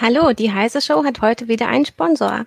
Hallo, die heiße Show hat heute wieder einen Sponsor.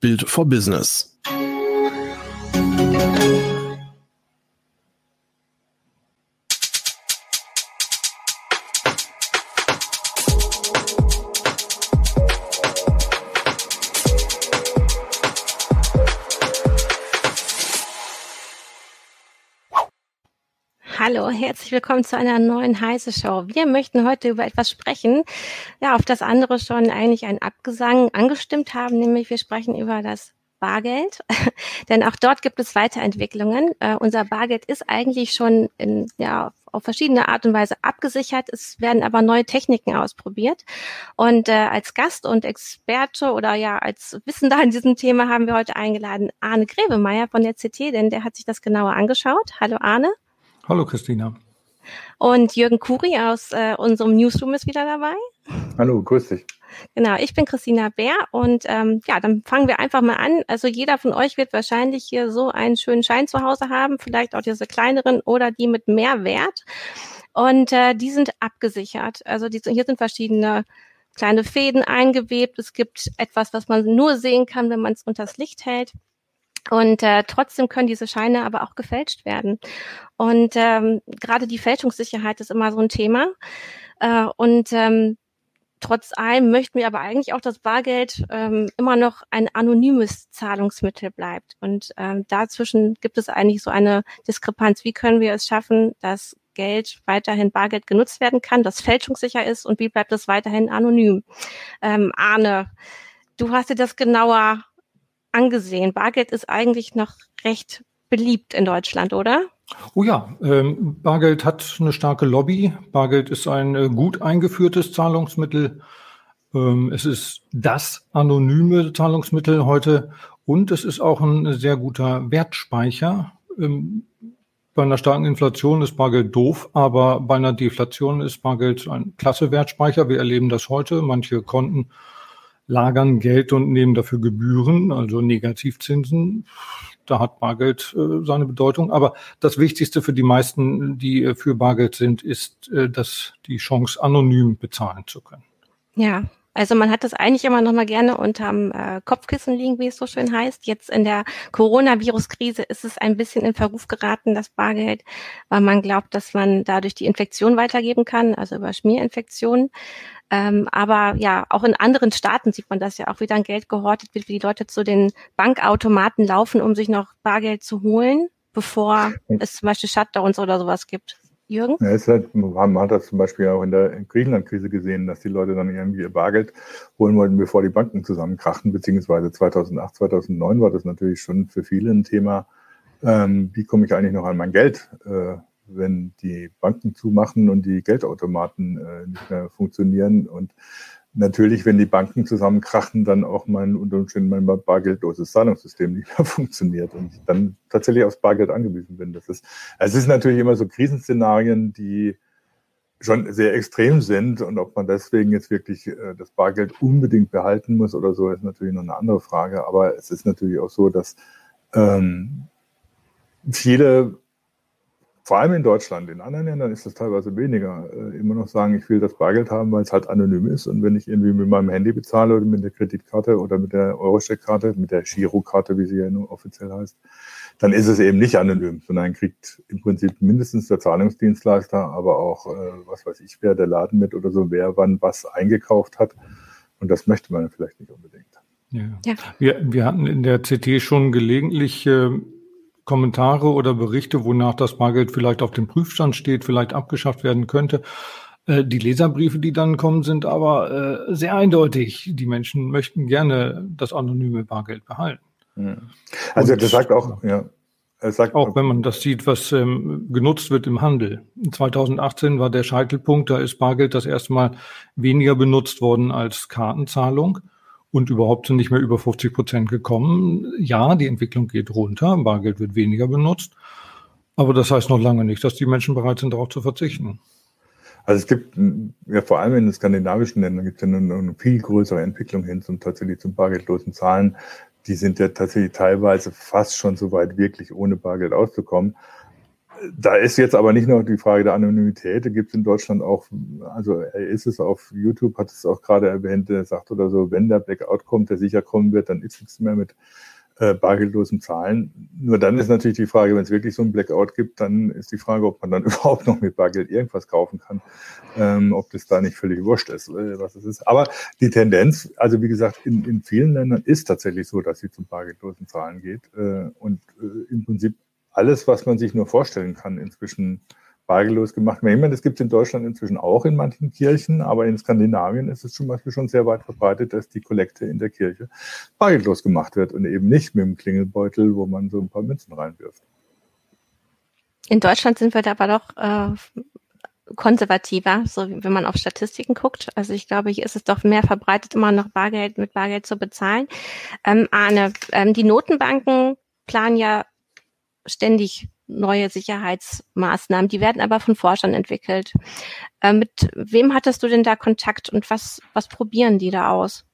Build for Business. Herzlich willkommen zu einer neuen heiße Show. Wir möchten heute über etwas sprechen, ja, auf das andere schon eigentlich ein Abgesang angestimmt haben, nämlich wir sprechen über das Bargeld, denn auch dort gibt es Weiterentwicklungen. Äh, unser Bargeld ist eigentlich schon in, ja, auf verschiedene Art und Weise abgesichert. Es werden aber neue Techniken ausprobiert. Und äh, als Gast und Experte oder ja als Wissender in diesem Thema haben wir heute eingeladen Arne Gräbemeier von der CT, denn der hat sich das genauer angeschaut. Hallo Arne. Hallo Christina. Und Jürgen Kuri aus äh, unserem Newsroom ist wieder dabei. Hallo, grüß dich. Genau, ich bin Christina Bär und ähm, ja, dann fangen wir einfach mal an. Also jeder von euch wird wahrscheinlich hier so einen schönen Schein zu Hause haben, vielleicht auch diese kleineren oder die mit mehr Wert. Und äh, die sind abgesichert. Also die, hier sind verschiedene kleine Fäden eingewebt. Es gibt etwas, was man nur sehen kann, wenn man es unters Licht hält. Und äh, trotzdem können diese Scheine aber auch gefälscht werden. Und ähm, gerade die Fälschungssicherheit ist immer so ein Thema. Äh, und ähm, trotz allem möchten wir aber eigentlich auch, dass Bargeld ähm, immer noch ein anonymes Zahlungsmittel bleibt. Und ähm, dazwischen gibt es eigentlich so eine Diskrepanz. Wie können wir es schaffen, dass Geld weiterhin Bargeld genutzt werden kann, das fälschungssicher ist und wie bleibt es weiterhin anonym? Ähm, Arne, du hast dir das genauer angesehen. Bargeld ist eigentlich noch recht beliebt in Deutschland, oder? Oh ja, ähm, Bargeld hat eine starke Lobby. Bargeld ist ein äh, gut eingeführtes Zahlungsmittel. Ähm, es ist das anonyme Zahlungsmittel heute und es ist auch ein sehr guter Wertspeicher. Ähm, bei einer starken Inflation ist Bargeld doof, aber bei einer Deflation ist Bargeld ein klasse Wertspeicher. Wir erleben das heute. Manche Konten lagern Geld und nehmen dafür Gebühren, also Negativzinsen. Da hat Bargeld äh, seine Bedeutung. Aber das Wichtigste für die meisten, die äh, für Bargeld sind, ist, äh, dass die Chance, anonym bezahlen zu können. Ja, also man hat das eigentlich immer noch mal gerne unterm äh, Kopfkissen liegen, wie es so schön heißt. Jetzt in der Coronavirus-Krise ist es ein bisschen in Verruf geraten, das Bargeld, weil man glaubt, dass man dadurch die Infektion weitergeben kann, also über Schmierinfektionen. Ähm, aber ja, auch in anderen Staaten sieht man das ja auch, wie dann Geld gehortet wird, wie die Leute zu den Bankautomaten laufen, um sich noch Bargeld zu holen, bevor es zum Beispiel Shutdowns oder sowas gibt. Jürgen? Ja, es halt, man hat das zum Beispiel auch in der Griechenland-Krise gesehen, dass die Leute dann irgendwie ihr Bargeld holen wollten, bevor die Banken zusammenkrachten, beziehungsweise 2008, 2009 war das natürlich schon für viele ein Thema, ähm, wie komme ich eigentlich noch an mein Geld? Äh, wenn die Banken zumachen und die Geldautomaten äh, nicht mehr funktionieren. Und natürlich, wenn die Banken zusammenkrachen, dann auch mein unter Umständen mein bargeldloses Zahlungssystem nicht mehr funktioniert und ich dann tatsächlich aufs Bargeld angewiesen bin. Das ist, es ist natürlich immer so Krisenszenarien, die schon sehr extrem sind und ob man deswegen jetzt wirklich äh, das Bargeld unbedingt behalten muss oder so, ist natürlich noch eine andere Frage. Aber es ist natürlich auch so, dass ähm, viele vor allem in Deutschland, in anderen Ländern ist das teilweise weniger, äh, immer noch sagen, ich will das Bargeld haben, weil es halt anonym ist. Und wenn ich irgendwie mit meinem Handy bezahle oder mit der Kreditkarte oder mit der Eurosteck-Karte, mit der Girokarte, wie sie ja nun offiziell heißt, dann ist es eben nicht anonym, sondern kriegt im Prinzip mindestens der Zahlungsdienstleister, aber auch, äh, was weiß ich, wer der Laden mit oder so, wer wann was eingekauft hat. Und das möchte man vielleicht nicht unbedingt. Ja. ja. Wir, wir hatten in der CT schon gelegentlich äh, Kommentare oder Berichte, wonach das Bargeld vielleicht auf dem Prüfstand steht, vielleicht abgeschafft werden könnte. Äh, die Leserbriefe, die dann kommen, sind aber äh, sehr eindeutig. Die Menschen möchten gerne das anonyme Bargeld behalten. Also Und, das sagt auch, ja, auch wenn man das sieht, was ähm, genutzt wird im Handel. 2018 war der Scheitelpunkt, da ist Bargeld das erste Mal weniger benutzt worden als Kartenzahlung und überhaupt sind nicht mehr über 50 Prozent gekommen. Ja, die Entwicklung geht runter, Bargeld wird weniger benutzt, aber das heißt noch lange nicht, dass die Menschen bereit sind, darauf zu verzichten. Also es gibt ja vor allem in den skandinavischen Ländern gibt es eine, eine viel größere Entwicklung hin zum tatsächlich zum bargeldlosen Zahlen die sind ja tatsächlich teilweise fast schon so weit, wirklich ohne Bargeld auszukommen. Da ist jetzt aber nicht nur die Frage der Anonymität, da gibt es in Deutschland auch, also ist es auf YouTube, hat es auch gerade erwähnt, er sagt oder so, wenn der Blackout kommt, der sicher kommen wird, dann ist nichts mehr mit äh, bargeldlosen Zahlen. Nur dann ist natürlich die Frage, wenn es wirklich so ein Blackout gibt, dann ist die Frage, ob man dann überhaupt noch mit Bargeld irgendwas kaufen kann, ähm, ob das da nicht völlig wurscht ist, äh, was es ist. Aber die Tendenz, also wie gesagt, in, in vielen Ländern ist tatsächlich so, dass sie zum bargeldlosen Zahlen geht äh, und äh, im Prinzip alles, was man sich nur vorstellen kann, inzwischen bargeldlos gemacht. Ich meine, das gibt es in Deutschland inzwischen auch in manchen Kirchen, aber in Skandinavien ist es zum Beispiel schon sehr weit verbreitet, dass die Kollekte in der Kirche bargeldlos gemacht wird und eben nicht mit dem Klingelbeutel, wo man so ein paar Münzen reinwirft. In Deutschland sind wir da aber doch äh, konservativer, so wenn man auf Statistiken guckt. Also ich glaube, hier ist es doch mehr verbreitet, immer noch Bargeld mit Bargeld zu bezahlen. Ähm, Arne, ähm, die Notenbanken planen ja ständig neue Sicherheitsmaßnahmen. Die werden aber von Forschern entwickelt. Äh, mit wem hattest du denn da Kontakt und was, was probieren die da aus?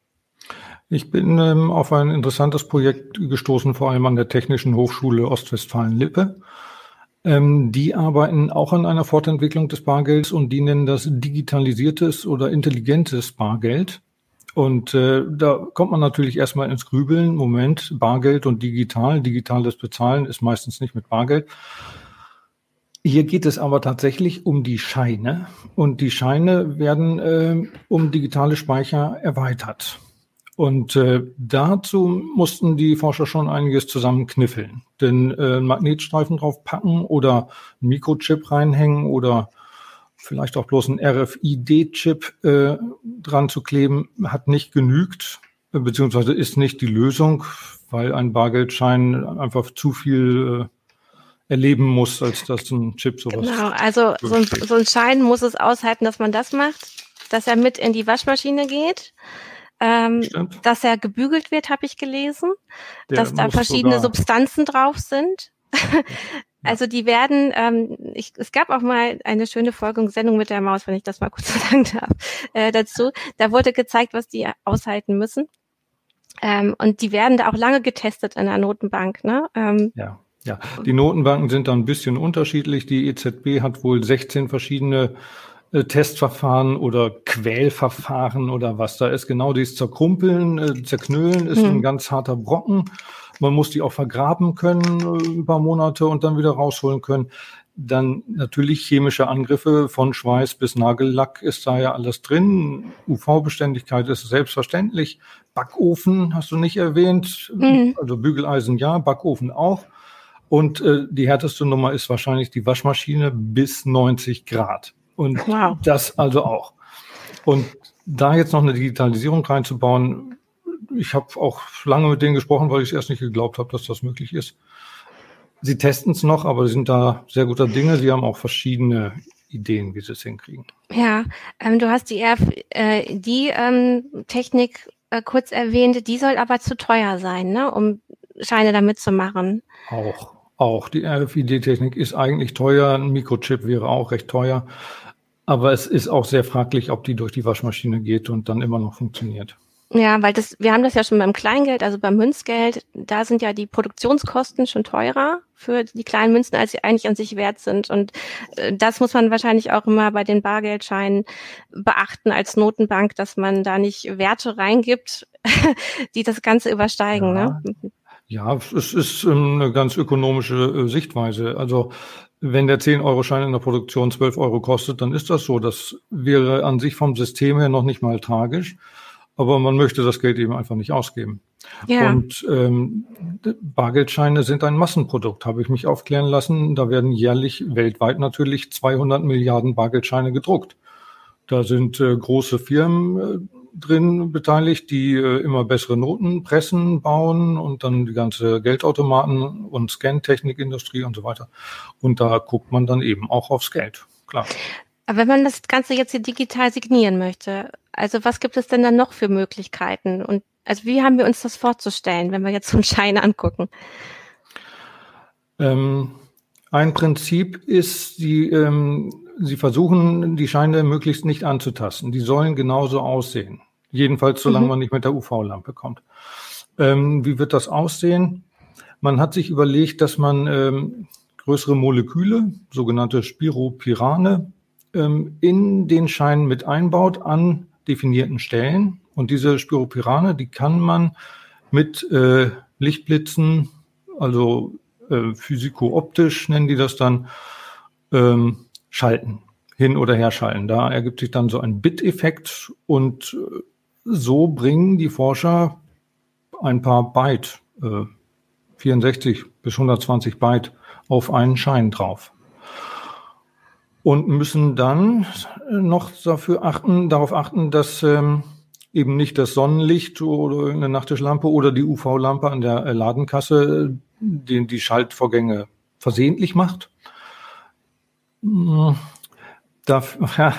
Ich bin ähm, auf ein interessantes Projekt gestoßen, vor allem an der Technischen Hochschule Ostwestfalen-Lippe. Ähm, die arbeiten auch an einer Fortentwicklung des Bargelds und die nennen das digitalisiertes oder intelligentes Bargeld. Und äh, da kommt man natürlich erstmal ins Grübeln. Moment, Bargeld und digital. Digitales Bezahlen ist meistens nicht mit Bargeld. Hier geht es aber tatsächlich um die Scheine. Und die Scheine werden äh, um digitale Speicher erweitert. Und äh, dazu mussten die Forscher schon einiges zusammenkniffeln. Denn äh, Magnetstreifen drauf packen oder Mikrochip reinhängen oder vielleicht auch bloß ein RFID-Chip äh, dran zu kleben, hat nicht genügt, äh, beziehungsweise ist nicht die Lösung, weil ein Bargeldschein einfach zu viel äh, erleben muss, als dass ein Chip sowas. Genau, also so ein, so ein Schein muss es aushalten, dass man das macht, dass er mit in die Waschmaschine geht. Ähm, dass er gebügelt wird, habe ich gelesen, Der dass da verschiedene Substanzen drauf sind. Also die werden, ähm, ich, es gab auch mal eine schöne Folgung Sendung mit der Maus, wenn ich das mal kurz sagen darf, äh, dazu. Da wurde gezeigt, was die aushalten müssen. Ähm, und die werden da auch lange getestet in der Notenbank. Ne? Ähm, ja. Ja, die Notenbanken sind da ein bisschen unterschiedlich. Die EZB hat wohl 16 verschiedene äh, Testverfahren oder Quälverfahren oder was da ist. Genau dieses Zerkrumpeln, äh, Zerknüllen ist hm. ein ganz harter Brocken. Man muss die auch vergraben können, äh, ein paar Monate und dann wieder rausholen können. Dann natürlich chemische Angriffe von Schweiß bis Nagellack ist da ja alles drin. UV-Beständigkeit ist selbstverständlich. Backofen hast du nicht erwähnt. Mhm. Also Bügeleisen ja, Backofen auch. Und äh, die härteste Nummer ist wahrscheinlich die Waschmaschine bis 90 Grad. Und wow. das also auch. Und da jetzt noch eine Digitalisierung reinzubauen, ich habe auch lange mit denen gesprochen, weil ich erst nicht geglaubt habe, dass das möglich ist. Sie testen es noch, aber sind da sehr guter Dinge. Sie haben auch verschiedene Ideen, wie sie es hinkriegen. Ja, ähm, du hast die, RF, äh, ähm, äh, kurz erwähnt, die soll aber zu teuer sein, ne, um Scheine damit zu machen. Auch, auch. Die RFID-Technik ist eigentlich teuer. Ein Mikrochip wäre auch recht teuer. Aber es ist auch sehr fraglich, ob die durch die Waschmaschine geht und dann immer noch funktioniert. Ja, weil das, wir haben das ja schon beim Kleingeld, also beim Münzgeld, da sind ja die Produktionskosten schon teurer für die kleinen Münzen, als sie eigentlich an sich wert sind. Und äh, das muss man wahrscheinlich auch immer bei den Bargeldscheinen beachten als Notenbank, dass man da nicht Werte reingibt, die das Ganze übersteigen. Ja. Ne? Ja, es ist ähm, eine ganz ökonomische äh, Sichtweise. Also wenn der 10-Euro-Schein in der Produktion 12 Euro kostet, dann ist das so. Das wäre an sich vom System her noch nicht mal tragisch aber man möchte das Geld eben einfach nicht ausgeben. Ja. Und ähm, Bargeldscheine sind ein Massenprodukt, habe ich mich aufklären lassen. Da werden jährlich weltweit natürlich 200 Milliarden Bargeldscheine gedruckt. Da sind äh, große Firmen drin beteiligt, die äh, immer bessere Noten pressen, bauen und dann die ganze Geldautomaten und Scan-Technikindustrie und so weiter. Und da guckt man dann eben auch aufs Geld, klar. Aber wenn man das Ganze jetzt hier digital signieren möchte, also was gibt es denn dann noch für Möglichkeiten? Und also wie haben wir uns das vorzustellen, wenn wir jetzt so einen Schein angucken? Ähm, ein Prinzip ist, die, ähm, Sie versuchen, die Scheine möglichst nicht anzutasten. Die sollen genauso aussehen. Jedenfalls, solange mhm. man nicht mit der UV-Lampe kommt. Ähm, wie wird das aussehen? Man hat sich überlegt, dass man ähm, größere Moleküle, sogenannte Spiropyrane, ähm, in den Schein mit einbaut an definierten Stellen. Und diese Spiropyrane, die kann man mit äh, Lichtblitzen, also äh, physikooptisch nennen die das dann, ähm, schalten, hin oder her schalten. Da ergibt sich dann so ein Bit-Effekt und äh, so bringen die Forscher ein paar Byte, äh, 64 bis 120 Byte auf einen Schein drauf und müssen dann noch dafür achten, darauf achten, dass ähm, eben nicht das Sonnenlicht oder eine Nachttischlampe oder die UV-Lampe an der äh, Ladenkasse äh, die, die Schaltvorgänge versehentlich macht. Hm, da, ja,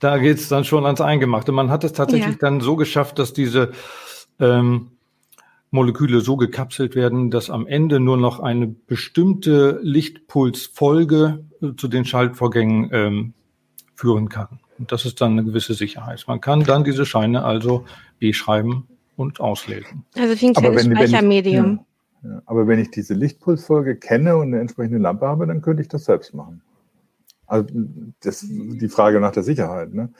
da geht's dann schon ans Eingemachte. Man hat es tatsächlich ja. dann so geschafft, dass diese ähm, Moleküle so gekapselt werden, dass am Ende nur noch eine bestimmte Lichtpulsfolge äh, zu den Schaltvorgängen ähm, führen kann. Und das ist dann eine gewisse Sicherheit. Man kann dann diese Scheine also beschreiben und auslesen. Also wie ein kleines Speichermedium. Ja, ja. Aber wenn ich diese Lichtpulsfolge kenne und eine entsprechende Lampe habe, dann könnte ich das selbst machen. Also das die Frage nach der Sicherheit. Ne?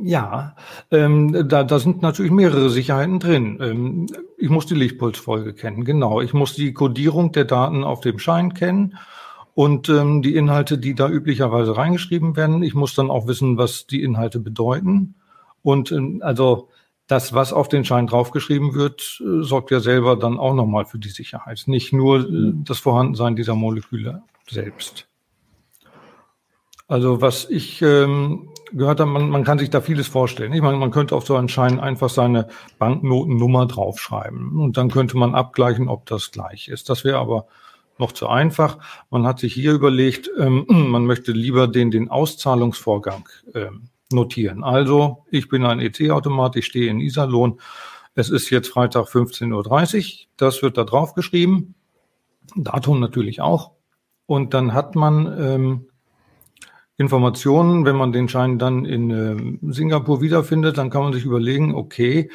Ja, ähm, da, da sind natürlich mehrere Sicherheiten drin. Ähm, ich muss die Lichtpulsfolge kennen, genau. Ich muss die Codierung der Daten auf dem Schein kennen und ähm, die Inhalte, die da üblicherweise reingeschrieben werden. Ich muss dann auch wissen, was die Inhalte bedeuten. Und ähm, also das, was auf den Schein draufgeschrieben wird, äh, sorgt ja selber dann auch nochmal für die Sicherheit. Nicht nur äh, das Vorhandensein dieser Moleküle selbst. Also was ich ähm, gehört man, man kann sich da vieles vorstellen. Ich meine, man könnte auf so einen Schein einfach seine Banknotennummer draufschreiben und dann könnte man abgleichen, ob das gleich ist. Das wäre aber noch zu einfach. Man hat sich hier überlegt, ähm, man möchte lieber den, den Auszahlungsvorgang ähm, notieren. Also, ich bin ein EC-Automat, ich stehe in Iserlohn. Es ist jetzt Freitag 15.30 Uhr. Das wird da drauf geschrieben. Datum natürlich auch. Und dann hat man ähm, Informationen, wenn man den Schein dann in äh, Singapur wiederfindet, dann kann man sich überlegen, okay,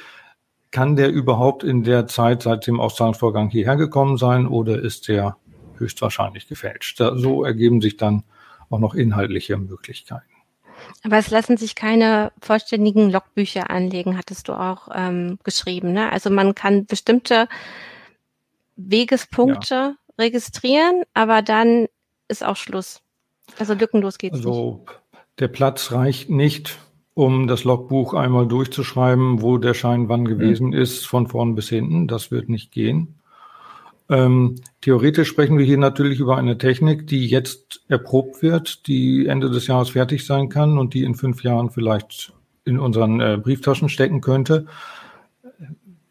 kann der überhaupt in der Zeit seit dem Auszahlungsvorgang hierher gekommen sein oder ist der höchstwahrscheinlich gefälscht? Da, so ergeben sich dann auch noch inhaltliche Möglichkeiten. Aber es lassen sich keine vollständigen Logbücher anlegen, hattest du auch ähm, geschrieben. Ne? Also man kann bestimmte Wegespunkte ja. registrieren, aber dann ist auch Schluss. Also lückenlos geht's also, nicht. Der Platz reicht nicht, um das Logbuch einmal durchzuschreiben, wo der Schein wann gewesen mhm. ist, von vorn bis hinten. Das wird nicht gehen. Ähm, theoretisch sprechen wir hier natürlich über eine Technik, die jetzt erprobt wird, die Ende des Jahres fertig sein kann und die in fünf Jahren vielleicht in unseren äh, Brieftaschen stecken könnte.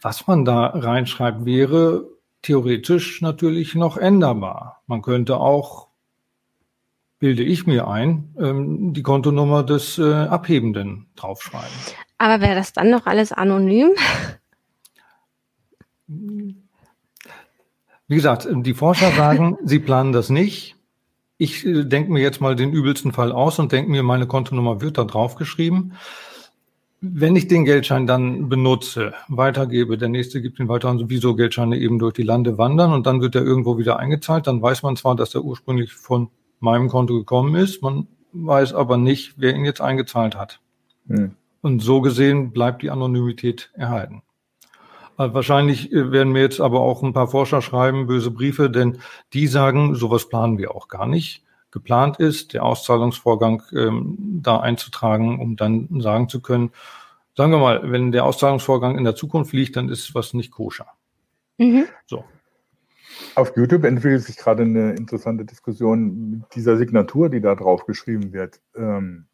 Was man da reinschreibt, wäre theoretisch natürlich noch änderbar. Man könnte auch bilde ich mir ein, ähm, die Kontonummer des äh, Abhebenden draufschreiben. Aber wäre das dann noch alles anonym? Wie gesagt, die Forscher sagen, sie planen das nicht. Ich äh, denke mir jetzt mal den übelsten Fall aus und denke mir, meine Kontonummer wird da draufgeschrieben. Wenn ich den Geldschein dann benutze, weitergebe, der nächste gibt ihn weiter und sowieso Geldscheine eben durch die Lande wandern und dann wird er irgendwo wieder eingezahlt, dann weiß man zwar, dass er ursprünglich von meinem Konto gekommen ist. Man weiß aber nicht, wer ihn jetzt eingezahlt hat. Hm. Und so gesehen bleibt die Anonymität erhalten. Also wahrscheinlich äh, werden mir jetzt aber auch ein paar Forscher schreiben, böse Briefe, denn die sagen, sowas planen wir auch gar nicht. Geplant ist, der Auszahlungsvorgang ähm, da einzutragen, um dann sagen zu können, sagen wir mal, wenn der Auszahlungsvorgang in der Zukunft liegt, dann ist was nicht koscher. Mhm. So, auf YouTube entwickelt sich gerade eine interessante Diskussion mit dieser Signatur, die da drauf geschrieben wird. Ähm,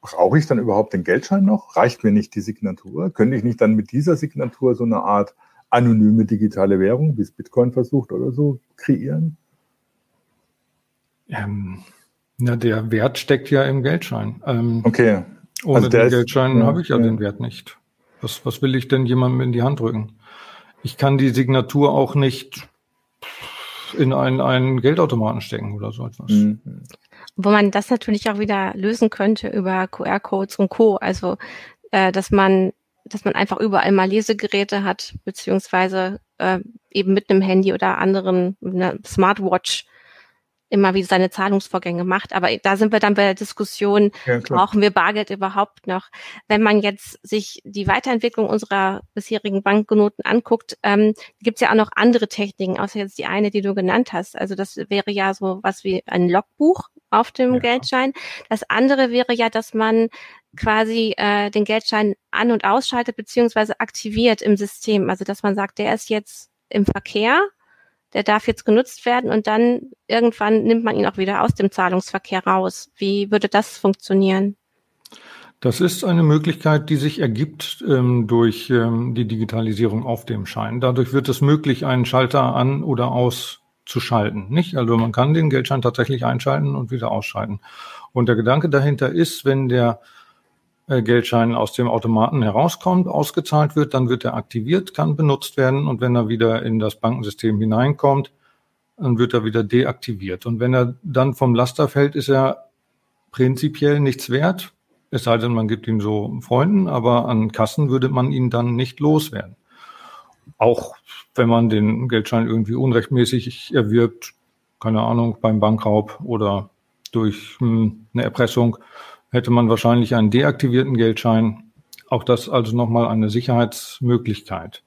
brauche ich dann überhaupt den Geldschein noch? Reicht mir nicht die Signatur? Könnte ich nicht dann mit dieser Signatur so eine Art anonyme digitale Währung, wie es Bitcoin versucht oder so, kreieren? Ähm, na, der Wert steckt ja im Geldschein. Ähm, okay. Ohne also den Geldschein ja, habe ich ja, ja, den Wert nicht. Was, was will ich denn jemandem in die Hand drücken? Ich kann die Signatur auch nicht in einen, einen Geldautomaten stecken oder so etwas. Mhm. Wo man das natürlich auch wieder lösen könnte über QR-Codes und Co. Also, äh, dass man, dass man einfach überall mal Lesegeräte hat, beziehungsweise äh, eben mit einem Handy oder anderen, einer Smartwatch immer wieder seine Zahlungsvorgänge macht. Aber da sind wir dann bei der Diskussion, ja, brauchen wir Bargeld überhaupt noch? Wenn man jetzt sich die Weiterentwicklung unserer bisherigen Banknoten anguckt, ähm, gibt es ja auch noch andere Techniken, außer jetzt die eine, die du genannt hast. Also das wäre ja so was wie ein Logbuch auf dem ja. Geldschein. Das andere wäre ja, dass man quasi äh, den Geldschein an- und ausschaltet beziehungsweise aktiviert im System. Also dass man sagt, der ist jetzt im Verkehr der darf jetzt genutzt werden und dann irgendwann nimmt man ihn auch wieder aus dem Zahlungsverkehr raus. Wie würde das funktionieren? Das ist eine Möglichkeit, die sich ergibt ähm, durch ähm, die Digitalisierung auf dem Schein. Dadurch wird es möglich, einen Schalter an oder auszuschalten. Nicht? Also man kann den Geldschein tatsächlich einschalten und wieder ausschalten. Und der Gedanke dahinter ist, wenn der Geldschein aus dem Automaten herauskommt, ausgezahlt wird, dann wird er aktiviert, kann benutzt werden und wenn er wieder in das Bankensystem hineinkommt, dann wird er wieder deaktiviert. Und wenn er dann vom Laster fällt, ist er prinzipiell nichts wert, es sei denn, man gibt ihn so Freunden, aber an Kassen würde man ihn dann nicht loswerden. Auch wenn man den Geldschein irgendwie unrechtmäßig erwirbt, keine Ahnung, beim Bankraub oder durch hm, eine Erpressung, hätte man wahrscheinlich einen deaktivierten Geldschein. Auch das also nochmal eine Sicherheitsmöglichkeit,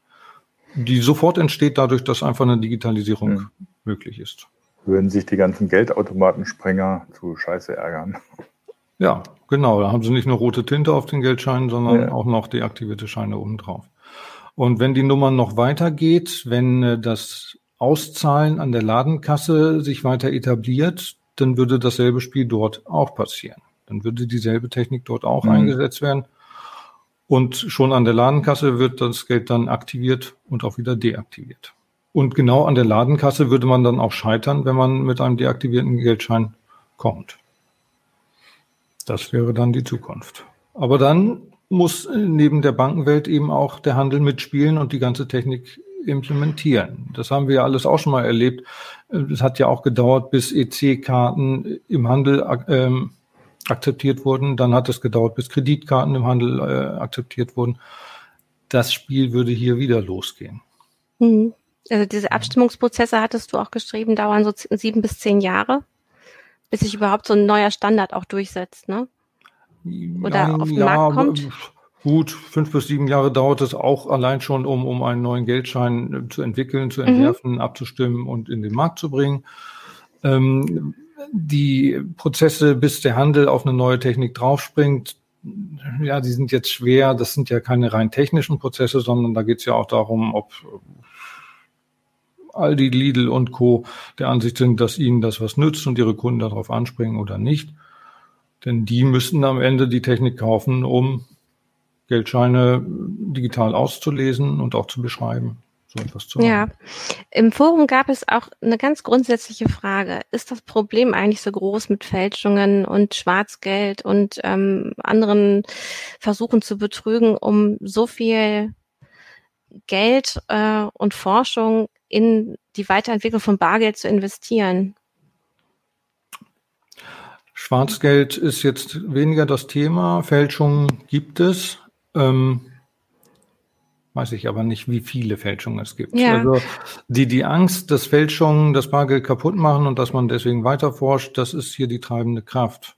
die sofort entsteht dadurch, dass einfach eine Digitalisierung mhm. möglich ist. Würden sich die ganzen Geldautomatensprenger zu Scheiße ärgern. Ja, genau. Da haben sie nicht nur rote Tinte auf den Geldscheinen, sondern ja. auch noch deaktivierte Scheine oben drauf. Und wenn die Nummer noch weitergeht, wenn äh, das Auszahlen an der Ladenkasse sich weiter etabliert, dann würde dasselbe Spiel dort auch passieren. Dann würde dieselbe Technik dort auch mhm. eingesetzt werden. Und schon an der Ladenkasse wird das Geld dann aktiviert und auch wieder deaktiviert. Und genau an der Ladenkasse würde man dann auch scheitern, wenn man mit einem deaktivierten Geldschein kommt. Das wäre dann die Zukunft. Aber dann muss neben der Bankenwelt eben auch der Handel mitspielen und die ganze Technik implementieren. Das haben wir ja alles auch schon mal erlebt. Es hat ja auch gedauert, bis EC-Karten im Handel ähm, akzeptiert wurden. Dann hat es gedauert, bis Kreditkarten im Handel äh, akzeptiert wurden. Das Spiel würde hier wieder losgehen. Mhm. Also diese Abstimmungsprozesse hattest du auch geschrieben, dauern so sieben bis zehn Jahre, bis sich überhaupt so ein neuer Standard auch durchsetzt, ne? Oder ja, auf den ja, Markt kommt. Gut, fünf bis sieben Jahre dauert es auch allein schon, um, um einen neuen Geldschein äh, zu entwickeln, zu mhm. entwerfen, mhm. abzustimmen und in den Markt zu bringen. Ähm, die Prozesse, bis der Handel auf eine neue Technik draufspringt, ja, die sind jetzt schwer. Das sind ja keine rein technischen Prozesse, sondern da geht es ja auch darum, ob Aldi, Lidl und Co. der Ansicht sind, dass ihnen das was nützt und ihre Kunden darauf anspringen oder nicht. Denn die müssen am Ende die Technik kaufen, um Geldscheine digital auszulesen und auch zu beschreiben so etwas zu machen. Ja, im Forum gab es auch eine ganz grundsätzliche Frage. Ist das Problem eigentlich so groß mit Fälschungen und Schwarzgeld und ähm, anderen Versuchen zu betrügen, um so viel Geld äh, und Forschung in die Weiterentwicklung von Bargeld zu investieren? Schwarzgeld ist jetzt weniger das Thema. Fälschungen gibt es. Ähm, Weiß ich aber nicht, wie viele Fälschungen es gibt. Ja. Also die, die Angst, dass Fälschungen das Bargeld kaputt machen und dass man deswegen weiter forscht, das ist hier die treibende Kraft.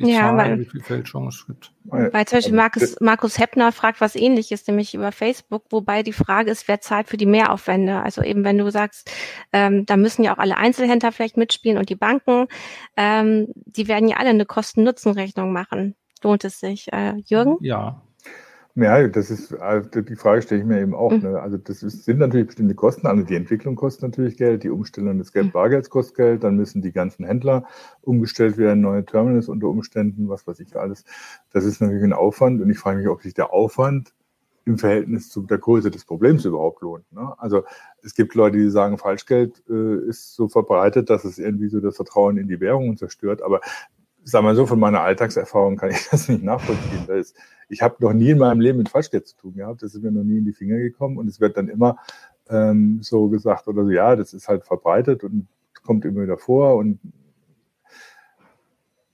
Die ja, Zahl, weil, wie viele Fälschungen es gibt. Weil zum Beispiel Markus, Markus Heppner fragt was ähnliches, nämlich über Facebook, wobei die Frage ist, wer zahlt für die Mehraufwände? Also eben, wenn du sagst, ähm, da müssen ja auch alle Einzelhändler vielleicht mitspielen und die Banken, ähm, die werden ja alle eine Kosten-Nutzen-Rechnung machen. Lohnt es sich? Äh, Jürgen? Ja, Ja, das ist also die Frage stelle ich mir eben auch. Mhm. Ne? Also das ist, sind natürlich bestimmte Kosten. Also die Entwicklung kostet natürlich Geld, die Umstellung des Geld mhm. Bargelds kostet Geld, dann müssen die ganzen Händler umgestellt werden, neue Terminals unter Umständen, was weiß ich alles. Das ist natürlich ein Aufwand und ich frage mich, ob sich der Aufwand im Verhältnis zu der Größe des Problems überhaupt lohnt. Ne? Also es gibt Leute, die sagen, Falschgeld äh, ist so verbreitet, dass es irgendwie so das Vertrauen in die Währungen zerstört. Aber sag mal so, von meiner Alltagserfahrung kann ich das nicht nachvollziehen. Das ich habe noch nie in meinem Leben mit Falschgeld zu tun gehabt. Das ist mir noch nie in die Finger gekommen. Und es wird dann immer ähm, so gesagt oder so, ja, das ist halt verbreitet und kommt immer wieder vor. Und,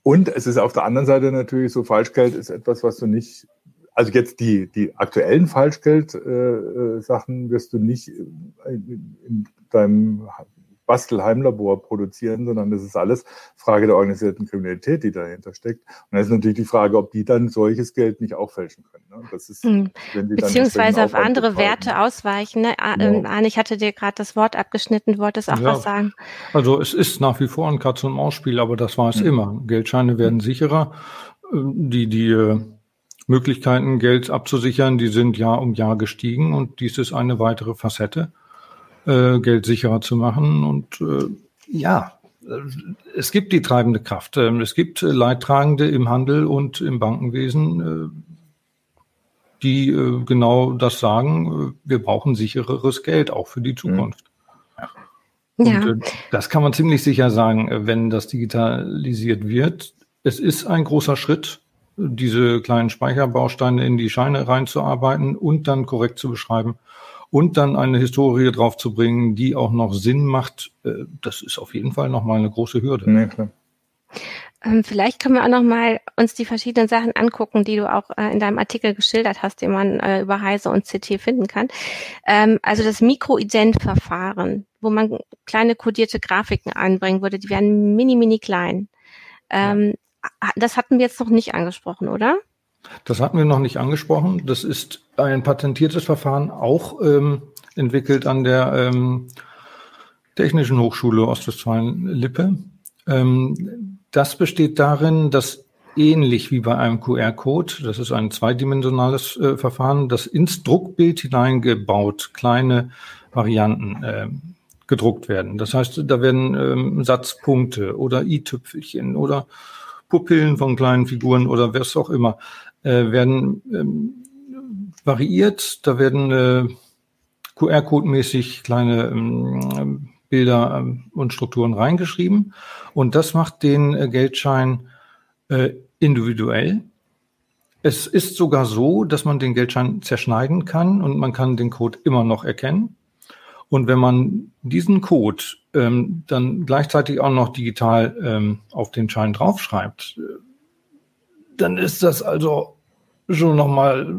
und es ist auf der anderen Seite natürlich so, Falschgeld ist etwas, was du nicht also jetzt die, die aktuellen Falschgeld-Sachen äh, wirst du nicht in, in deinem Bastelheimlabor produzieren, sondern das ist alles Frage der organisierten Kriminalität, die dahinter steckt. Und dann ist natürlich die Frage, ob die dann solches Geld nicht auch fälschen können. Ne? Das ist, hm. Beziehungsweise auf andere betreiben. Werte ausweichen. Ne? Genau. Arne, ich hatte dir gerade das Wort abgeschnitten, du wolltest auch ja. was sagen. Also es ist nach wie vor ein Katz- und Maus-Spiel, aber das war es hm. immer. Geldscheine werden sicherer. Die, die äh, Möglichkeiten, Geld abzusichern, die sind Jahr um Jahr gestiegen und dies ist eine weitere Facette äh, Geld sicherer zu machen. Und äh, ja, es gibt die treibende Kraft. Ähm, es gibt Leidtragende im Handel und im Bankenwesen, äh, die äh, genau das sagen. Äh, wir brauchen sichereres Geld auch für die Zukunft. Und ja. das kann man ziemlich sicher sagen, wenn das digitalisiert wird. Es ist ein großer Schritt, diese kleinen Speicherbausteine in die Scheine reinzuarbeiten und dann korrekt zu beschreiben und dann eine Historie draufzubringen, die auch noch Sinn macht, äh, das ist auf jeden Fall nochmal eine große Hürde. Nee, klar. Ähm, vielleicht können wir auch noch mal uns die verschiedenen Sachen angucken, die du auch äh, in deinem Artikel geschildert hast, den man äh, über Heise und CT finden kann. Ähm, also das Mikroident-Verfahren, wo man kleine kodierte Grafiken anbringen würde, die werden mini, mini klein. Ähm, ja. Das hatten wir jetzt noch nicht angesprochen, oder? Das hatten wir noch nicht angesprochen. Das ist ein patentiertes Verfahren, auch ähm, entwickelt an der ähm, Technischen Hochschule Ostwestfalen-Lippe. Ähm, das besteht darin, dass ähnlich wie bei einem QR-Code, das ist ein zweidimensionales äh, Verfahren, dass ins Druckbild hineingebaut kleine Varianten äh, gedruckt werden. Das heißt, da werden ähm, Satzpunkte oder i-Tüpfelchen oder Pupillen von kleinen Figuren oder was auch immer äh, werden ähm, variiert. Da werden äh, QR-Code-mäßig kleine ähm, Bilder ähm, und Strukturen reingeschrieben. Und das macht den äh, Geldschein äh, individuell. Es ist sogar so, dass man den Geldschein zerschneiden kann und man kann den Code immer noch erkennen. Und wenn man diesen Code ähm, dann gleichzeitig auch noch digital ähm, auf den Schein draufschreibt, dann ist das also schon nochmal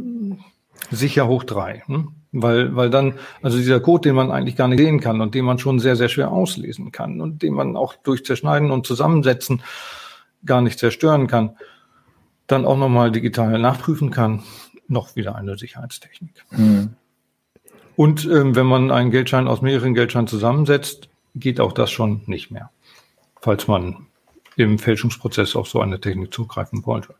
sicher hoch drei. Hm? Weil, weil dann, also dieser Code, den man eigentlich gar nicht sehen kann und den man schon sehr, sehr schwer auslesen kann und den man auch durch Zerschneiden und Zusammensetzen gar nicht zerstören kann, dann auch nochmal digital nachprüfen kann, noch wieder eine Sicherheitstechnik. Mhm. Und ähm, wenn man einen Geldschein aus mehreren Geldscheinen zusammensetzt, geht auch das schon nicht mehr, falls man im Fälschungsprozess auf so eine Technik zugreifen wollte.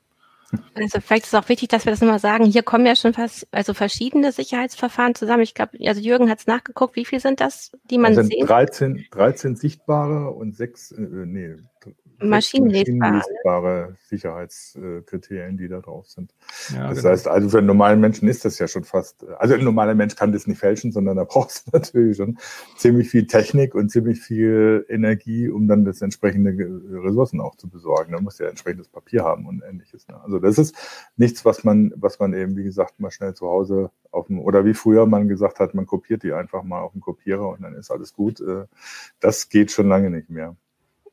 Also vielleicht ist es auch wichtig, dass wir das nochmal sagen. Hier kommen ja schon fast also verschiedene Sicherheitsverfahren zusammen. Ich glaube, also Jürgen hat es nachgeguckt. Wie viel sind das, die man sehen? 13, 13 sichtbare und sechs, äh, nee, maschinenlesbare, maschinenlesbare Sicherheitskriterien, die da drauf sind. Ja, das genau. heißt, also für einen normalen Menschen ist das ja schon fast, also ein normaler Mensch kann das nicht fälschen, sondern da brauchst du natürlich schon ziemlich viel Technik und ziemlich viel Energie, um dann das entsprechende Ressourcen auch zu besorgen. Da muss ja entsprechendes Papier haben und ähnliches. Ne? Also das ist nichts, was man, was man eben, wie gesagt, mal schnell zu Hause auf dem, oder wie früher man gesagt hat, man kopiert die einfach mal auf dem Kopierer und dann ist alles gut. Äh, das geht schon lange nicht mehr.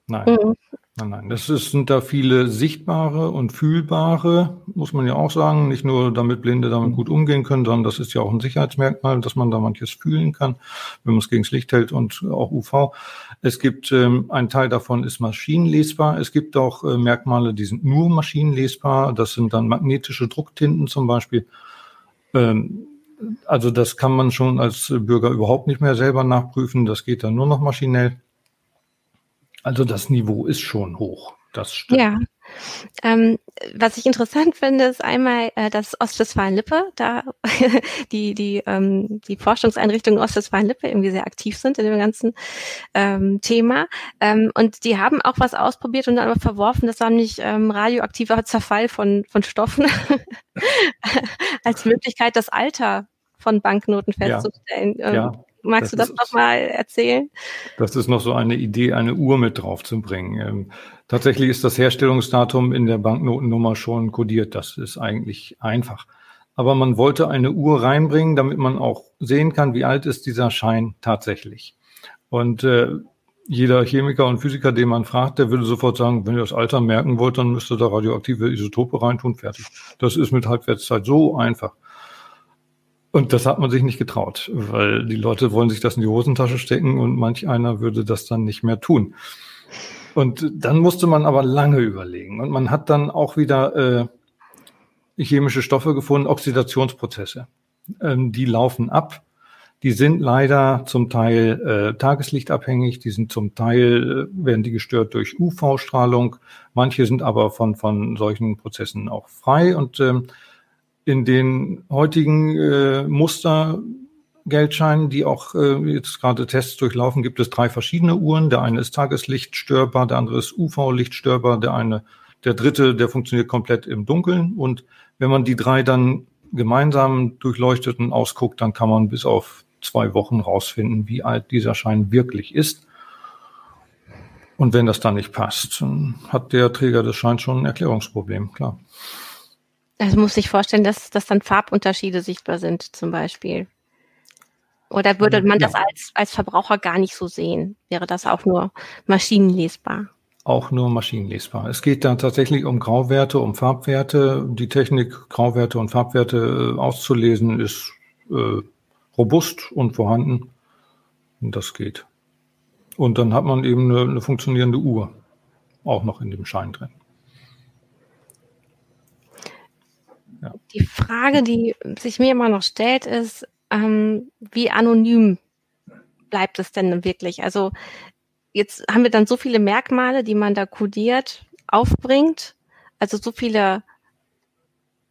Nein. Mhm. Nein, nein, das ist, sind da viele sichtbare und fühlbare, muss man ja auch sagen. Nicht nur damit Blinde damit gut umgehen können, sondern das ist ja auch ein Sicherheitsmerkmal, dass man da manches fühlen kann, wenn man es gegen das Licht hält und auch UV. Es gibt, ähm, ein Teil davon ist maschinenlesbar. Es gibt auch äh, Merkmale, die sind nur maschinenlesbar. Das sind dann magnetische Drucktinten zum Beispiel. Ähm, also das kann man schon als Bürger überhaupt nicht mehr selber nachprüfen. Das geht dann nur noch maschinell. Also das Niveau ist schon hoch. Das stimmt. Ja, Ähm, was ich interessant finde, ist einmal äh, das Ostwestfalen-Lippe, da die, die, ähm, die Forschungseinrichtungen Ostwestfalen-Lippe irgendwie sehr aktiv sind in dem ganzen ähm, Thema. Ähm, und die haben auch was ausprobiert und dann aber verworfen, das war nämlich ähm, radioaktiver Zerfall von, von Stoffen als Möglichkeit, das Alter von Banknoten festzustellen. Ja. Ähm, ja. Magst das du das nochmal erzählen? Das ist noch so eine Idee, eine Uhr mit drauf zu bringen. Ähm, tatsächlich ist das Herstellungsdatum in der Banknotennummer schon kodiert. Das ist eigentlich einfach. Aber man wollte eine Uhr reinbringen, damit man auch sehen kann, wie alt ist dieser Schein tatsächlich. Und äh, jeder Chemiker und Physiker, den man fragt, der würde sofort sagen, wenn ihr das Alter merken wollt, dann müsst ihr da radioaktive Isotope reintun, fertig. Das ist mit Halbwertszeit so einfach. Und das hat man sich nicht getraut, weil die Leute wollen sich das in die Hosentasche stecken und manch einer würde das dann nicht mehr tun. Und dann musste man aber lange überlegen. Und man hat dann auch wieder äh, chemische Stoffe gefunden, Oxidationsprozesse. Ähm, die laufen ab. Die sind leider zum Teil äh, tageslichtabhängig, die sind zum Teil, äh, werden die gestört durch UV-Strahlung. Manche sind aber von, von solchen Prozessen auch frei. Und ähm, in den heutigen äh, Mustergeldscheinen, die auch äh, jetzt gerade Tests durchlaufen, gibt es drei verschiedene Uhren. Der eine ist Tageslichtstörbar, der andere ist UV-Lichtstörbar, der eine, der dritte, der funktioniert komplett im Dunkeln. Und wenn man die drei dann gemeinsam durchleuchtet und ausguckt, dann kann man bis auf zwei Wochen rausfinden, wie alt dieser Schein wirklich ist. Und wenn das dann nicht passt, hat der Träger des Scheins schon ein Erklärungsproblem, klar. Also muss ich vorstellen, dass, dass dann Farbunterschiede sichtbar sind, zum Beispiel. Oder würde man ja. das als, als Verbraucher gar nicht so sehen? Wäre das auch nur maschinenlesbar? Auch nur maschinenlesbar. Es geht da tatsächlich um Grauwerte, um Farbwerte. Die Technik, Grauwerte und Farbwerte äh, auszulesen, ist äh, robust und vorhanden. Und das geht. Und dann hat man eben eine, eine funktionierende Uhr auch noch in dem Schein drin. Die Frage, die sich mir immer noch stellt, ist, ähm, wie anonym bleibt es denn wirklich? Also jetzt haben wir dann so viele Merkmale, die man da kodiert, aufbringt. Also so viele,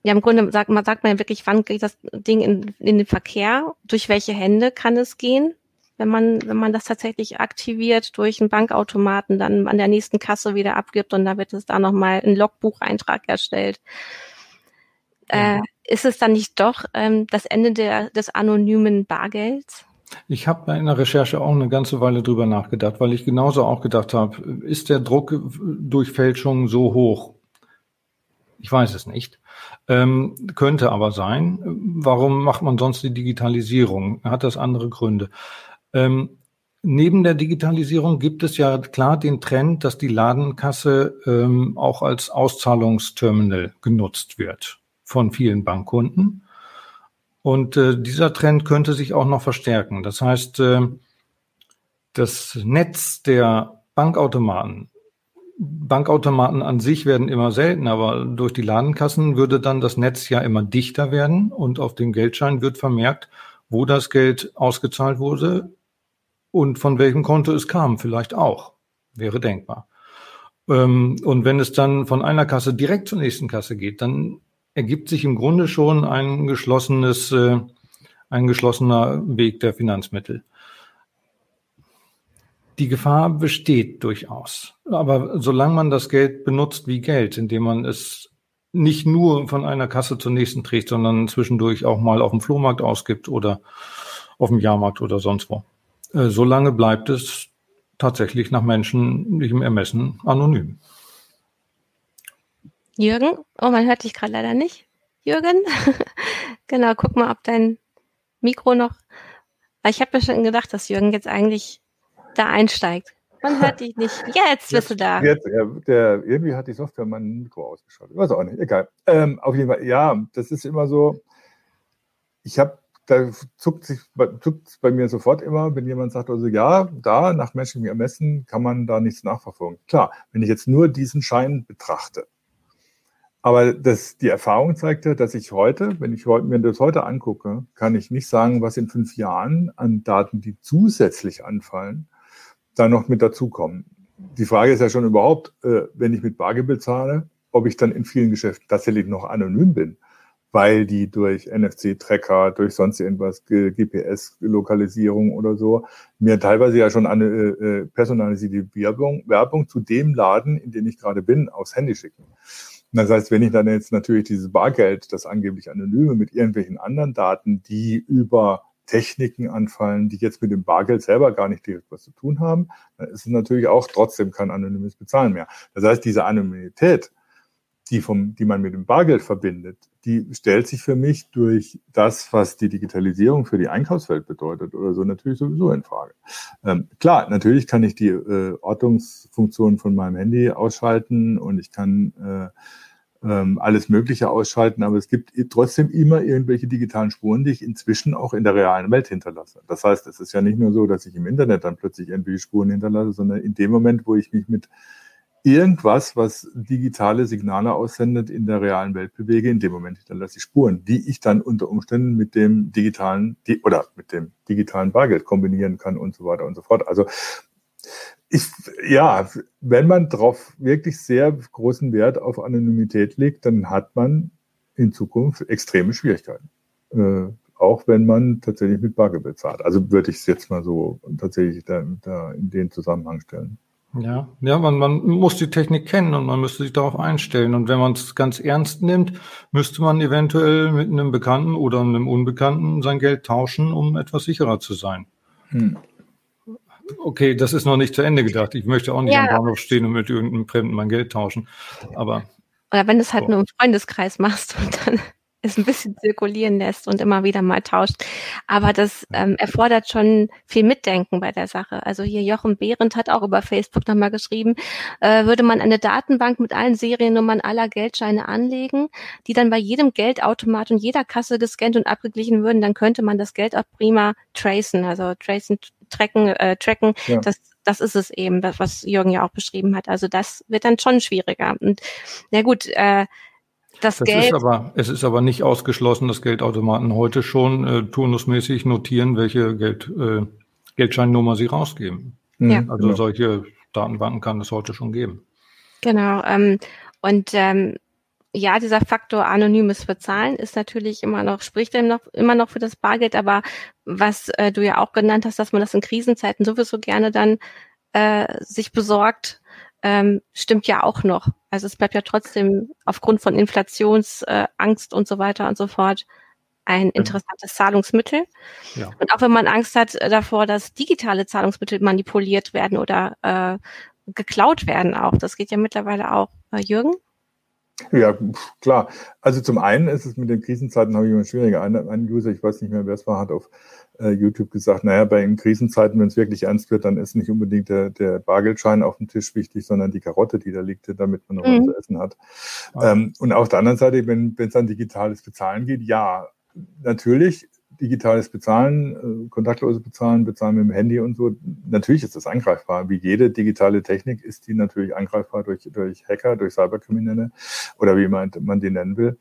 ja im Grunde sagt man, sagt man wirklich, wann geht das Ding in, in den Verkehr? Durch welche Hände kann es gehen? Wenn man, wenn man das tatsächlich aktiviert durch einen Bankautomaten, dann an der nächsten Kasse wieder abgibt und da wird es da nochmal ein Logbucheintrag erstellt äh, ist es dann nicht doch ähm, das Ende der, des anonymen Bargelds? Ich habe in der Recherche auch eine ganze Weile drüber nachgedacht, weil ich genauso auch gedacht habe, ist der Druck durch Fälschung so hoch? Ich weiß es nicht. Ähm, könnte aber sein. Warum macht man sonst die Digitalisierung? Hat das andere Gründe? Ähm, neben der Digitalisierung gibt es ja klar den Trend, dass die Ladenkasse ähm, auch als Auszahlungsterminal genutzt wird von vielen Bankkunden. Und äh, dieser Trend könnte sich auch noch verstärken. Das heißt, äh, das Netz der Bankautomaten, Bankautomaten an sich werden immer seltener, aber durch die Ladenkassen würde dann das Netz ja immer dichter werden und auf dem Geldschein wird vermerkt, wo das Geld ausgezahlt wurde und von welchem Konto es kam, vielleicht auch. Wäre denkbar. Ähm, und wenn es dann von einer Kasse direkt zur nächsten Kasse geht, dann ergibt sich im Grunde schon ein geschlossenes, äh, ein geschlossener Weg der Finanzmittel. Die Gefahr besteht durchaus. Aber solange man das Geld benutzt wie Geld, indem man es nicht nur von einer Kasse zur nächsten trägt, sondern zwischendurch auch mal auf dem Flohmarkt ausgibt oder auf dem Jahrmarkt oder sonst wo. Äh, solange bleibt es tatsächlich nach menschlichem Ermessen anonym. Jürgen, oh, man hört dich gerade leider nicht. Jürgen, genau, guck mal, ob dein Mikro noch. Ich habe mir schon gedacht, dass Jürgen jetzt eigentlich da einsteigt. Man hört dich nicht. Jetzt bist du da. Jetzt, ja, der, irgendwie hat die Software mein Mikro ausgeschaltet. Weiß auch nicht, egal. Ähm, auf jeden Fall, ja, das ist immer so. Ich habe, da zuckt sich zuckt bei mir sofort immer, wenn jemand sagt, also ja, da nach menschlichem Ermessen kann man da nichts nachverfolgen. Klar, wenn ich jetzt nur diesen Schein betrachte, aber das, die Erfahrung zeigte, dass ich heute, wenn ich mir das heute angucke, kann ich nicht sagen, was in fünf Jahren an Daten, die zusätzlich anfallen, da noch mit dazukommen. die Frage ist ja schon überhaupt, äh, wenn ich mit Bargeld bezahle, ob ich dann in vielen Geschäften tatsächlich noch anonym bin, weil die durch NFC-Tracker, durch sonst irgendwas, GPS-Lokalisierung oder so, mir teilweise ja schon eine äh, personalisierte Werbung, Werbung zu dem Laden, in dem ich gerade bin, aufs Handy schicken. Das heißt, wenn ich dann jetzt natürlich dieses Bargeld, das angeblich anonyme, mit irgendwelchen anderen Daten, die über Techniken anfallen, die jetzt mit dem Bargeld selber gar nicht direkt was zu tun haben, dann ist es natürlich auch trotzdem kein anonymes Bezahlen mehr. Das heißt, diese Anonymität, die, vom, die man mit dem Bargeld verbindet, die stellt sich für mich durch das, was die Digitalisierung für die Einkaufswelt bedeutet oder so, natürlich sowieso in Frage. Ähm, klar, natürlich kann ich die äh, Ortungsfunktion von meinem Handy ausschalten und ich kann äh, ähm, alles Mögliche ausschalten, aber es gibt trotzdem immer irgendwelche digitalen Spuren, die ich inzwischen auch in der realen Welt hinterlasse. Das heißt, es ist ja nicht nur so, dass ich im Internet dann plötzlich irgendwelche Spuren hinterlasse, sondern in dem Moment, wo ich mich mit irgendwas, was digitale Signale aussendet, in der realen Welt bewege, in dem Moment hinterlasse ich Spuren, die ich dann unter Umständen mit dem digitalen oder mit dem digitalen Bargeld kombinieren kann und so weiter und so fort. Also ich, ja, wenn man darauf wirklich sehr großen Wert auf Anonymität legt, dann hat man in Zukunft extreme Schwierigkeiten. Äh, auch wenn man tatsächlich mit Bargeld bezahlt. Also würde ich es jetzt mal so tatsächlich da, da in den Zusammenhang stellen. Ja, ja, man, man muss die Technik kennen und man müsste sich darauf einstellen. Und wenn man es ganz ernst nimmt, müsste man eventuell mit einem Bekannten oder einem Unbekannten sein Geld tauschen, um etwas sicherer zu sein. Hm. Okay, das ist noch nicht zu Ende gedacht. Ich möchte auch nicht ja. am Bahnhof stehen und mit irgendeinem Fremden mein Geld tauschen. Aber. Oder wenn du es halt so. nur im Freundeskreis machst und dann es ein bisschen zirkulieren lässt und immer wieder mal tauscht. Aber das ähm, erfordert schon viel Mitdenken bei der Sache. Also hier Jochen Behrendt hat auch über Facebook nochmal geschrieben, äh, würde man eine Datenbank mit allen Seriennummern aller Geldscheine anlegen, die dann bei jedem Geldautomat und jeder Kasse gescannt und abgeglichen würden, dann könnte man das Geld auch prima tracen, also tracen, tracken, äh, tracken. Ja. Das das ist es eben, was Jürgen ja auch beschrieben hat. Also das wird dann schon schwieriger. Und na gut, äh, das, das Geld. Ist aber, es ist aber nicht ausgeschlossen, dass Geldautomaten heute schon äh, turnusmäßig notieren, welche Geld, äh, Geldscheinnummer sie rausgeben. Ja. Also genau. solche Datenbanken kann es heute schon geben. Genau. Ähm, und ähm, ja, dieser Faktor anonymes Bezahlen ist natürlich immer noch, spricht noch, immer noch für das Bargeld, aber was äh, du ja auch genannt hast, dass man das in Krisenzeiten sowieso gerne dann äh, sich besorgt, ähm, stimmt ja auch noch. Also es bleibt ja trotzdem aufgrund von Inflationsangst äh, und so weiter und so fort ein interessantes Zahlungsmittel. Ja. Und auch wenn man Angst hat äh, davor, dass digitale Zahlungsmittel manipuliert werden oder äh, geklaut werden auch. Das geht ja mittlerweile auch. Äh, Jürgen? Ja, klar. Also zum einen ist es mit den Krisenzeiten, habe ich immer schwieriger. Ein, ein User, ich weiß nicht mehr, wer es war, hat auf äh, YouTube gesagt, naja, bei den Krisenzeiten, wenn es wirklich ernst wird, dann ist nicht unbedingt der, der Bargeldschein auf dem Tisch wichtig, sondern die Karotte, die da liegt, damit man noch mhm. was zu essen hat. Ähm, und auf der anderen Seite, wenn es an digitales Bezahlen geht, ja, natürlich digitales Bezahlen, äh, kontaktloses Bezahlen, Bezahlen mit dem Handy und so, natürlich ist das angreifbar. Wie jede digitale Technik ist die natürlich angreifbar durch, durch Hacker, durch Cyberkriminelle oder wie man, man die nennen will.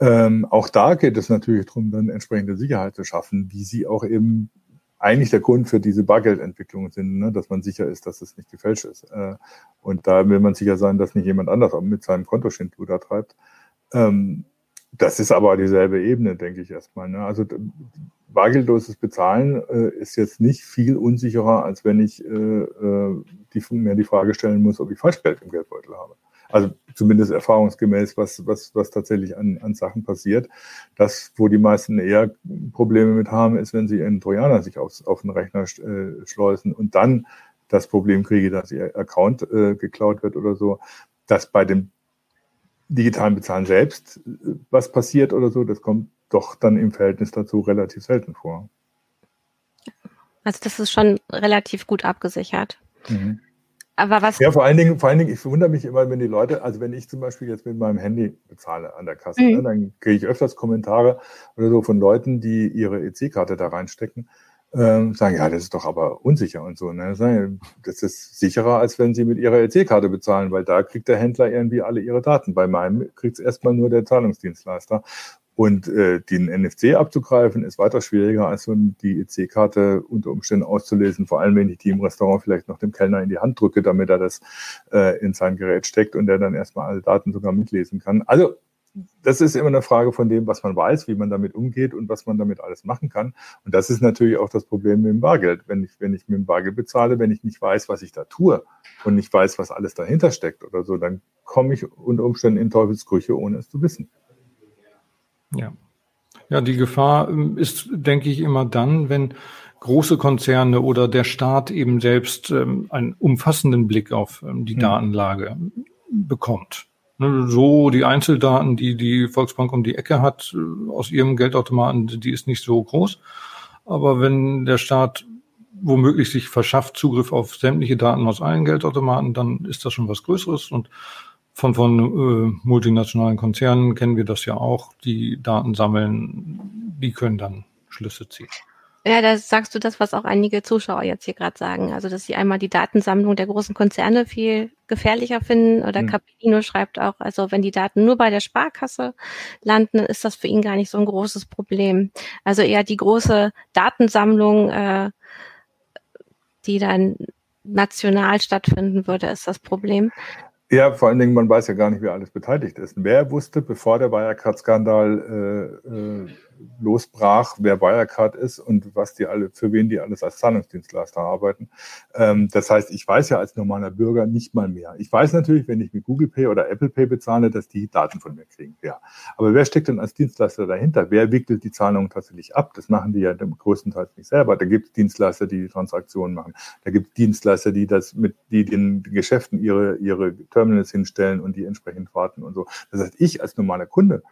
Ähm, auch da geht es natürlich darum, dann entsprechende Sicherheit zu schaffen, wie sie auch eben eigentlich der Grund für diese Bargeldentwicklung sind, ne? dass man sicher ist, dass es nicht gefälscht ist. Äh, und da will man sicher sein, dass nicht jemand anders mit seinem Konto Schindluder treibt. Ähm, das ist aber dieselbe Ebene, denke ich erstmal. Ne? Also bargeldloses Bezahlen äh, ist jetzt nicht viel unsicherer, als wenn ich äh, äh die, mir die Frage stellen muss, ob ich Falschgeld im Geldbeutel habe. Also zumindest erfahrungsgemäß, was, was, was tatsächlich an, an Sachen passiert. Das, wo die meisten eher Probleme mit haben, ist, wenn sie einen Trojaner sich aufs, auf den Rechner äh, schleusen und dann das Problem kriege, dass ihr Account äh, geklaut wird oder so. Dass bei dem digitalen Bezahlen selbst was passiert oder so, das kommt doch dann im Verhältnis dazu relativ selten vor. Also das ist schon relativ gut abgesichert. Mhm. Aber was? Ja, vor allen Dingen, vor allen Dingen, ich wundere mich immer, wenn die Leute, also wenn ich zum Beispiel jetzt mit meinem Handy bezahle an der Kasse, mhm. ne, dann kriege ich öfters Kommentare oder so von Leuten, die ihre EC-Karte da reinstecken, ähm, sagen, ja, das ist doch aber unsicher und so. Ne? Das ist sicherer, als wenn sie mit ihrer EC-Karte bezahlen, weil da kriegt der Händler irgendwie alle ihre Daten. Bei meinem kriegt es erstmal nur der Zahlungsdienstleister. Und äh, den NFC abzugreifen ist weiter schwieriger, als so die EC-Karte unter Umständen auszulesen. Vor allem, wenn ich die im Restaurant vielleicht noch dem Kellner in die Hand drücke, damit er das äh, in sein Gerät steckt und der dann erstmal alle Daten sogar mitlesen kann. Also das ist immer eine Frage von dem, was man weiß, wie man damit umgeht und was man damit alles machen kann. Und das ist natürlich auch das Problem mit dem Bargeld. Wenn ich, wenn ich mit dem Bargeld bezahle, wenn ich nicht weiß, was ich da tue und nicht weiß, was alles dahinter steckt oder so, dann komme ich unter Umständen in Teufelsküche, ohne es zu wissen. Ja. Ja, die Gefahr ähm, ist, denke ich, immer dann, wenn große Konzerne oder der Staat eben selbst ähm, einen umfassenden Blick auf ähm, die hm. Datenlage bekommt. Ne, so die Einzeldaten, die die Volksbank um die Ecke hat äh, aus ihrem Geldautomaten, die ist nicht so groß. Aber wenn der Staat womöglich sich verschafft Zugriff auf sämtliche Daten aus allen Geldautomaten, dann ist das schon was Größeres. Und von, von äh, multinationalen Konzernen kennen wir das ja auch, die Daten sammeln, die können dann Schlüsse ziehen. Ja, da sagst du das, was auch einige Zuschauer jetzt hier gerade sagen. Also, dass sie einmal die Datensammlung der großen Konzerne viel gefährlicher finden. Oder mhm. Capellino schreibt auch, also wenn die Daten nur bei der Sparkasse landen, dann ist das für ihn gar nicht so ein großes Problem. Also eher die große Datensammlung, äh, die dann national stattfinden würde, ist das Problem. Ja, vor allen Dingen, man weiß ja gar nicht, wer alles beteiligt ist. Wer wusste, bevor der Wirecard-Skandal äh, äh, losbrach, wer Wirecard ist und was die alle, für wen die alles als Zahlungsdienstleister arbeiten. Ähm, das heißt, ich weiß ja als normaler Bürger nicht mal mehr. Ich weiß natürlich, wenn ich mit Google Pay oder Apple Pay bezahle, dass die Daten von mir kriegen. Ja. Aber wer steckt denn als Dienstleister dahinter? Wer wickelt die Zahlungen tatsächlich ab? Das machen die ja größtenteils nicht selber. Da gibt es Dienstleister, die die Transaktionen machen. Da gibt es Dienstleister, die das mit, die den Geschäften ihre, ihre Terminals hinstellen und die entsprechend warten und so. Das heißt, ich als normaler Kunde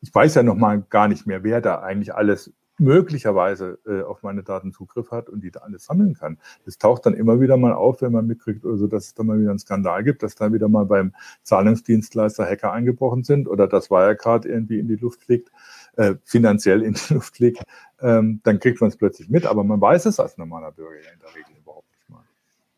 ich weiß ja noch mal gar nicht mehr, wer da eigentlich alles möglicherweise äh, auf meine Daten Zugriff hat und die da alles sammeln kann. Das taucht dann immer wieder mal auf, wenn man mitkriegt, also dass es da mal wieder einen Skandal gibt, dass da wieder mal beim Zahlungsdienstleister Hacker eingebrochen sind oder das Wirecard irgendwie in die Luft fliegt, äh, finanziell in die Luft fliegt, ähm, dann kriegt man es plötzlich mit, aber man weiß es als normaler Bürger in der Regel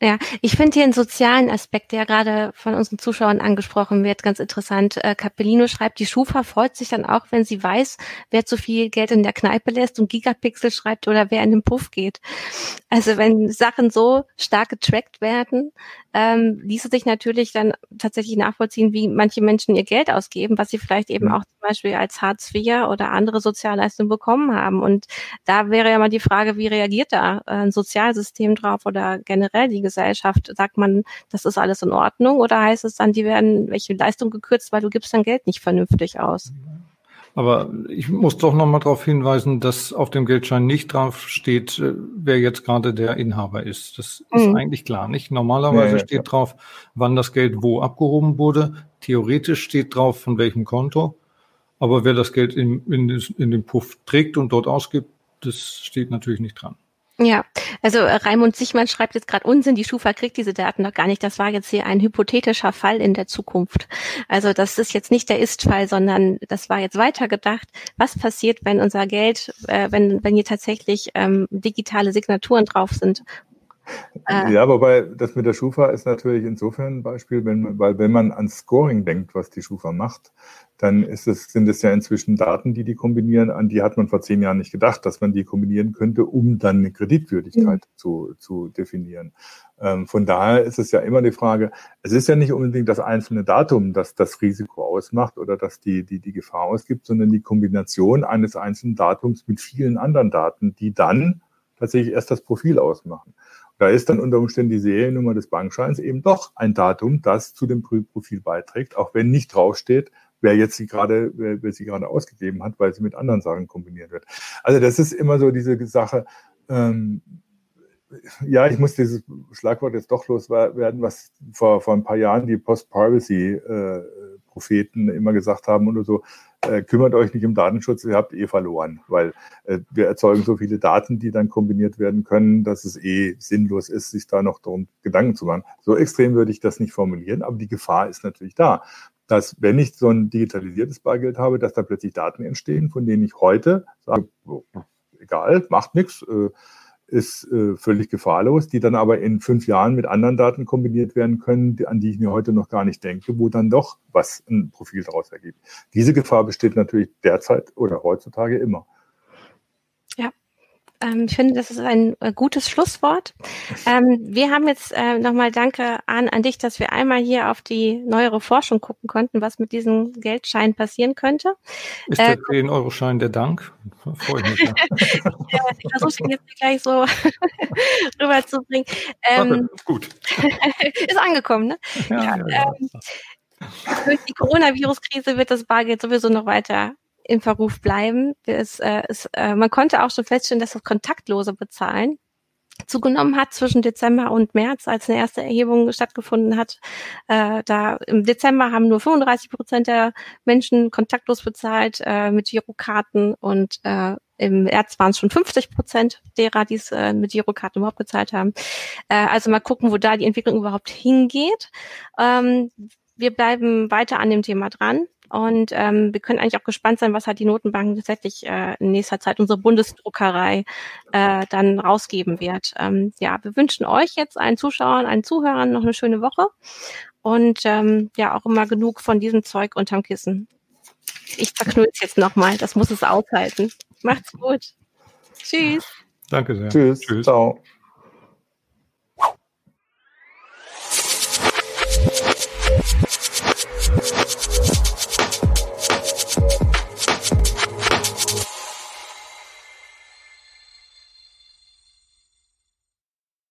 ja, ich finde hier einen sozialen Aspekt, der gerade von unseren Zuschauern angesprochen wird, ganz interessant. Äh, Capellino schreibt, die Schufa freut sich dann auch, wenn sie weiß, wer zu viel Geld in der Kneipe lässt und Gigapixel schreibt oder wer in den Puff geht. Also wenn Sachen so stark getrackt werden, ähm, ließe sich natürlich dann tatsächlich nachvollziehen, wie manche Menschen ihr Geld ausgeben, was sie vielleicht eben mhm. auch zum Beispiel als Hartz IV oder andere Sozialleistungen bekommen haben. Und da wäre ja mal die Frage, wie reagiert da ein Sozialsystem drauf oder generell die Gesellschaft? Sagt man, das ist alles in Ordnung oder heißt es dann, die werden welche Leistung gekürzt, weil du gibst dein Geld nicht vernünftig aus? Aber ich muss doch nochmal darauf hinweisen, dass auf dem Geldschein nicht drauf steht, äh, wer jetzt gerade der Inhaber ist. Das mhm. ist eigentlich klar, nicht? Normalerweise ja, ja, steht ja. drauf, wann das Geld wo abgehoben wurde. Theoretisch steht drauf, von welchem Konto. Aber wer das Geld in, in, in den Puff trägt und dort ausgibt, das steht natürlich nicht dran. Ja, also äh, Raimund Sichmann schreibt jetzt gerade Unsinn, die Schufa kriegt diese Daten noch gar nicht. Das war jetzt hier ein hypothetischer Fall in der Zukunft. Also das ist jetzt nicht der Ist-Fall, sondern das war jetzt weitergedacht. Was passiert, wenn unser Geld, äh, wenn, wenn hier tatsächlich ähm, digitale Signaturen drauf sind. Ja, wobei das mit der Schufa ist natürlich insofern ein Beispiel, wenn, weil wenn man an Scoring denkt, was die Schufa macht, dann ist es, sind es ja inzwischen Daten, die die kombinieren, an die hat man vor zehn Jahren nicht gedacht, dass man die kombinieren könnte, um dann eine Kreditwürdigkeit mhm. zu, zu definieren. Ähm, von daher ist es ja immer die Frage, es ist ja nicht unbedingt das einzelne Datum, das das Risiko ausmacht oder das die, die, die Gefahr ausgibt, sondern die Kombination eines einzelnen Datums mit vielen anderen Daten, die dann tatsächlich erst das Profil ausmachen. Da ist dann unter Umständen die Seriennummer des Bankscheins eben doch ein Datum, das zu dem Profil beiträgt, auch wenn nicht draufsteht, wer jetzt sie gerade, wer, wer sie gerade ausgegeben hat, weil sie mit anderen Sachen kombiniert wird. Also das ist immer so diese Sache. Ähm, ja, ich muss dieses Schlagwort jetzt doch loswerden, was vor, vor ein paar Jahren die Post-Privacy-Propheten äh, immer gesagt haben oder so, äh, kümmert euch nicht um Datenschutz, ihr habt eh verloren, weil äh, wir erzeugen so viele Daten, die dann kombiniert werden können, dass es eh sinnlos ist, sich da noch darum Gedanken zu machen. So extrem würde ich das nicht formulieren, aber die Gefahr ist natürlich da, dass wenn ich so ein digitalisiertes Bargeld habe, dass da plötzlich Daten entstehen, von denen ich heute sage, egal, macht nichts, äh, ist äh, völlig gefahrlos, die dann aber in fünf Jahren mit anderen Daten kombiniert werden können, an die ich mir heute noch gar nicht denke, wo dann doch was ein Profil daraus ergibt. Diese Gefahr besteht natürlich derzeit oder heutzutage immer. Ähm, ich finde, das ist ein äh, gutes Schlusswort. Ähm, wir haben jetzt äh, nochmal Danke an, an dich, dass wir einmal hier auf die neuere Forschung gucken konnten, was mit diesem Geldschein passieren könnte. Ist der äh, 10-Euro-Schein der Dank? Freue mich. Ja. ich versuche ihn jetzt gleich so rüberzubringen. Ähm, gut. ist angekommen, ne? Ja, ja, ja. Ähm, durch die Coronavirus-Krise wird das Bargeld sowieso noch weiter im Verruf bleiben. Es, äh, es, äh, man konnte auch schon feststellen, dass das kontaktlose Bezahlen zugenommen hat zwischen Dezember und März, als eine erste Erhebung stattgefunden hat. Äh, da im Dezember haben nur 35 Prozent der Menschen kontaktlos bezahlt äh, mit Girokarten und äh, im März waren es schon 50 Prozent derer, die es äh, mit Girokarten überhaupt gezahlt haben. Äh, also mal gucken, wo da die Entwicklung überhaupt hingeht. Ähm, wir bleiben weiter an dem Thema dran. Und ähm, wir können eigentlich auch gespannt sein, was halt die Notenbank tatsächlich äh, in nächster Zeit unsere Bundesdruckerei äh, dann rausgeben wird. Ähm, ja, wir wünschen euch jetzt allen Zuschauern, allen Zuhörern noch eine schöne Woche und ähm, ja auch immer genug von diesem Zeug unterm Kissen. Ich zerknüll's jetzt nochmal, das muss es aushalten. Macht's gut. Tschüss. Danke sehr. Tschüss. Tschüss. Ciao.